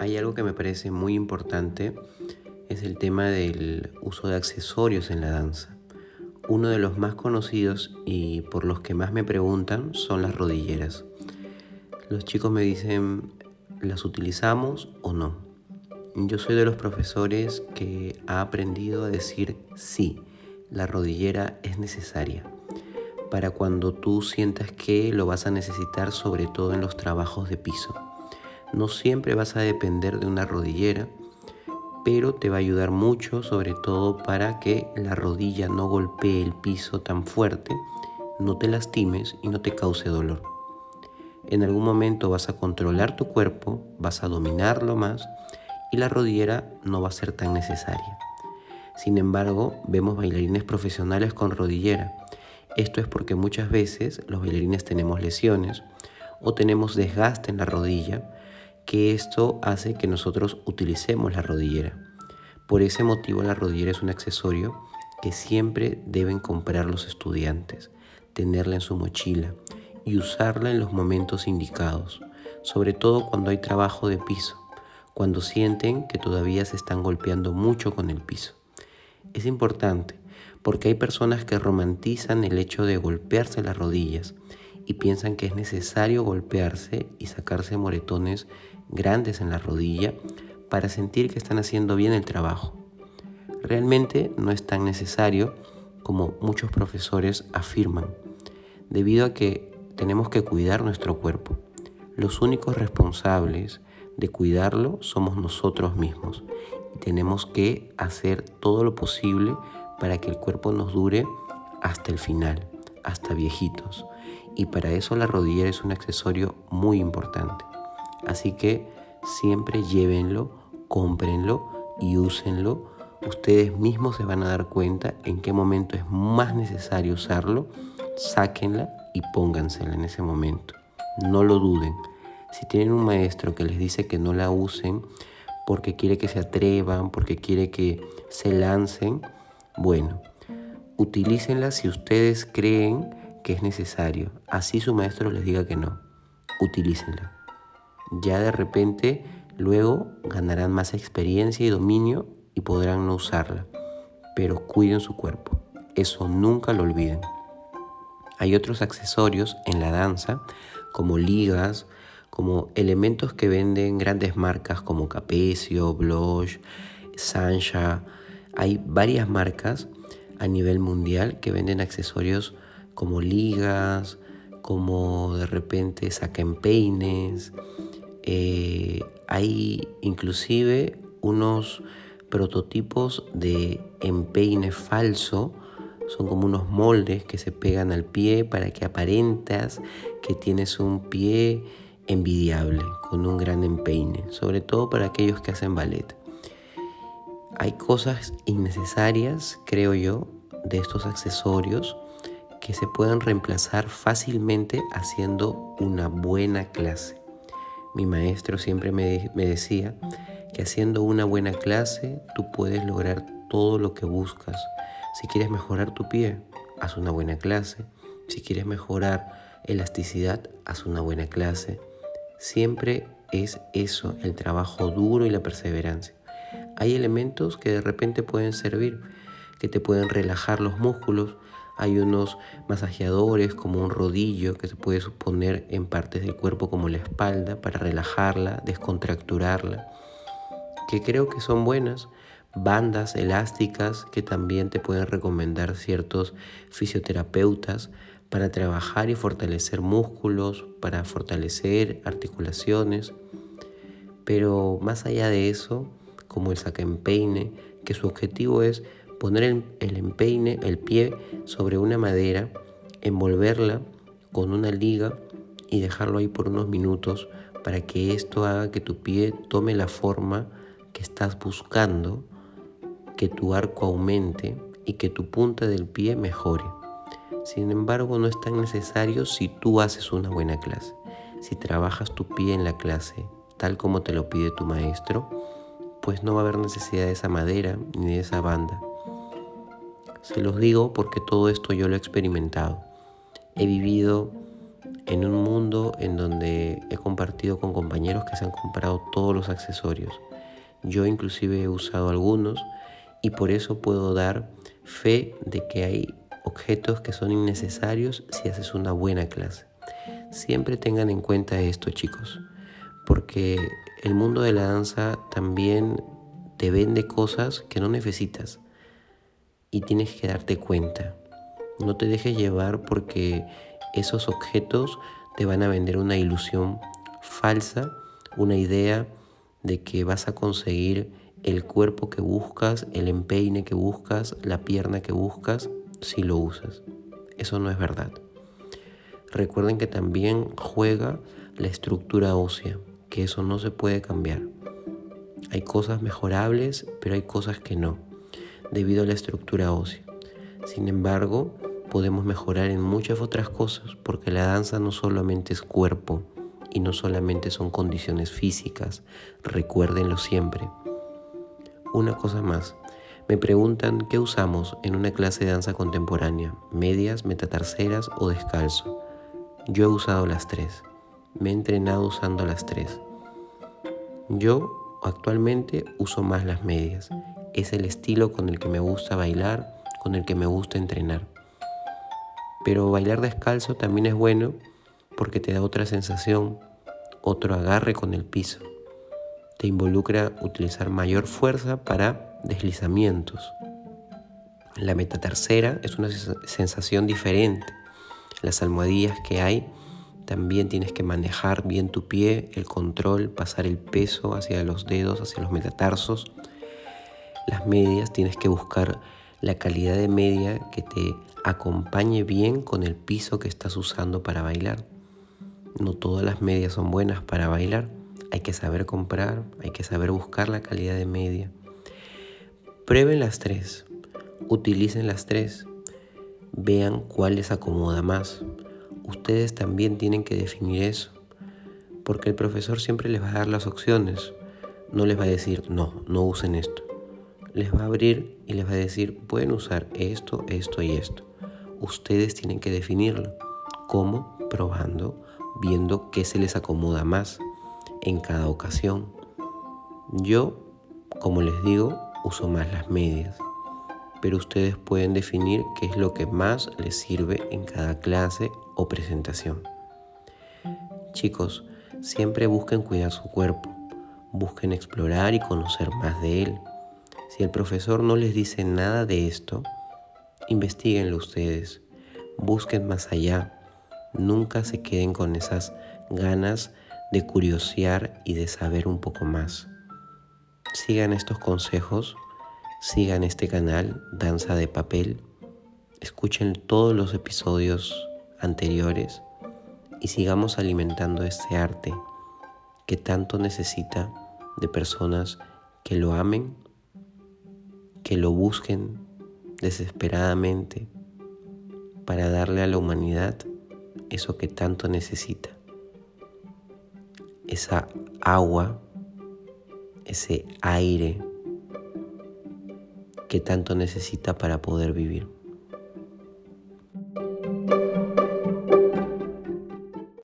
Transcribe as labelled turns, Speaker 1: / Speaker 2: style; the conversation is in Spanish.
Speaker 1: Hay algo que me parece muy importante, es el tema del uso de accesorios en la danza. Uno de los más conocidos y por los que más me preguntan son las rodilleras. Los chicos me dicen, ¿las utilizamos o no? Yo soy de los profesores que ha aprendido a decir sí, la rodillera es necesaria para cuando tú sientas que lo vas a necesitar sobre todo en los trabajos de piso. No siempre vas a depender de una rodillera, pero te va a ayudar mucho sobre todo para que la rodilla no golpee el piso tan fuerte, no te lastimes y no te cause dolor. En algún momento vas a controlar tu cuerpo, vas a dominarlo más y la rodillera no va a ser tan necesaria. Sin embargo, vemos bailarines profesionales con rodillera. Esto es porque muchas veces los bailarines tenemos lesiones o tenemos desgaste en la rodilla, que esto hace que nosotros utilicemos la rodillera. Por ese motivo la rodillera es un accesorio que siempre deben comprar los estudiantes, tenerla en su mochila y usarla en los momentos indicados, sobre todo cuando hay trabajo de piso, cuando sienten que todavía se están golpeando mucho con el piso. Es importante porque hay personas que romantizan el hecho de golpearse las rodillas y piensan que es necesario golpearse y sacarse moretones grandes en la rodilla para sentir que están haciendo bien el trabajo. Realmente no es tan necesario como muchos profesores afirman, debido a que tenemos que cuidar nuestro cuerpo. Los únicos responsables de cuidarlo somos nosotros mismos y tenemos que hacer todo lo posible para que el cuerpo nos dure hasta el final, hasta viejitos. Y para eso la rodillera es un accesorio muy importante. Así que siempre llévenlo, cómprenlo y úsenlo. Ustedes mismos se van a dar cuenta en qué momento es más necesario usarlo. Sáquenla y póngansela en ese momento. No lo duden. Si tienen un maestro que les dice que no la usen porque quiere que se atrevan, porque quiere que se lancen, bueno, utilícenla si ustedes creen que es necesario. Así su maestro les diga que no. Utilícenla. Ya de repente luego ganarán más experiencia y dominio y podrán no usarla. Pero cuiden su cuerpo. Eso nunca lo olviden. Hay otros accesorios en la danza, como ligas, como elementos que venden grandes marcas como Capecio, Bloch, Sancha. Hay varias marcas a nivel mundial que venden accesorios como ligas, como de repente saquen peines, eh, hay inclusive unos prototipos de empeine falso, son como unos moldes que se pegan al pie para que aparentas que tienes un pie envidiable, con un gran empeine, sobre todo para aquellos que hacen ballet. Hay cosas innecesarias, creo yo, de estos accesorios que se pueden reemplazar fácilmente haciendo una buena clase. Mi maestro siempre me, decía que haciendo una buena clase tú puedes lograr todo lo que buscas. Si quieres mejorar tu pie, haz una buena clase. Si quieres mejorar elasticidad, haz una buena clase. Siempre es eso, el trabajo duro y la perseverancia. Hay elementos que de repente pueden servir, que te pueden relajar los músculos, hay unos masajeadores como un rodillo que se puede poner en partes del cuerpo como la espalda para relajarla, descontracturarla, que creo que son buenas, bandas elásticas que también te pueden recomendar ciertos fisioterapeutas para trabajar y fortalecer músculos, para fortalecer articulaciones. Pero más allá de eso, como el saca empeine, que su objetivo es poner el, empeine, el pie, sobre una madera, envolverla con una liga y dejarlo ahí por unos minutos para que esto haga que tu pie tome la forma que estás buscando, que tu arco aumente y que tu punta del pie mejore. Sin embargo, no es tan necesario si tú haces una buena clase. Si trabajas tu pie en la clase tal como te lo pide tu maestro, pues no va a haber necesidad de esa madera ni de esa banda. Se los digo porque todo esto yo lo he experimentado. He vivido en un mundo en donde he compartido con compañeros que se han comprado todos los accesorios. Yo inclusive he usado algunos y por eso puedo dar fe de que hay objetos que son innecesarios si haces una buena clase. Siempre tengan en cuenta esto chicos, porque el mundo de la danza también te vende cosas que no necesitas y tienes que darte cuenta. No te dejes llevar porque esos objetos te van a vender una ilusión falsa, una idea de que vas a conseguir el cuerpo que buscas, el empeine que buscas, la pierna que buscas, si lo usas. Eso no es verdad. Recuerden que también juega la estructura ósea, que eso no se puede cambiar. Hay cosas mejorables, pero hay cosas que no debido a la estructura ósea. Sin embargo, podemos mejorar en muchas otras cosas porque la danza no solamente es cuerpo y no solamente son condiciones físicas, recuérdenlo siempre. Una cosa más, me preguntan qué usamos en una clase de danza contemporánea, medias, metatarseras o descalzo. Yo he usado las tres, me he entrenado usando las tres. Yo actualmente uso más las medias es el estilo con el que me gusta bailar, con el que me gusta entrenar. Pero bailar descalzo también es bueno porque te da otra sensación, otro agarre con el piso. Te involucra utilizar mayor fuerza para deslizamientos. La metatarcera es una sensación diferente. Las almohadillas que hay también tienes que manejar bien tu pie, el control, pasar el peso hacia los dedos, hacia los metatarsos las medias, tienes que buscar la calidad de media que te acompañe bien con el piso que estás usando para bailar. No todas las medias son buenas para bailar. Hay que saber comprar, hay que saber buscar la calidad de media. Prueben las tres, utilicen las tres, vean cuál les acomoda más. Ustedes también tienen que definir eso, porque el profesor siempre les va a dar las opciones. No les va a decir, no, no usen esto les va a abrir y les va a decir, pueden usar esto, esto y esto. Ustedes tienen que definirlo. ¿Cómo? Probando, viendo qué se les acomoda más en cada ocasión. Yo, como les digo, uso más las medias, pero ustedes pueden definir qué es lo que más les sirve en cada clase o presentación. Chicos, siempre busquen cuidar su cuerpo, busquen explorar y conocer más de él si el profesor no les dice nada de esto, investiguenlo ustedes, busquen más allá, nunca se queden con esas ganas de curiosear y de saber un poco más. Sigan estos consejos, sigan este canal Danza de Papel, escuchen todos los episodios anteriores y sigamos alimentando este arte que tanto necesita de personas que lo amen que lo busquen desesperadamente para darle a la humanidad eso que tanto necesita. Esa agua, ese aire que tanto necesita para poder vivir.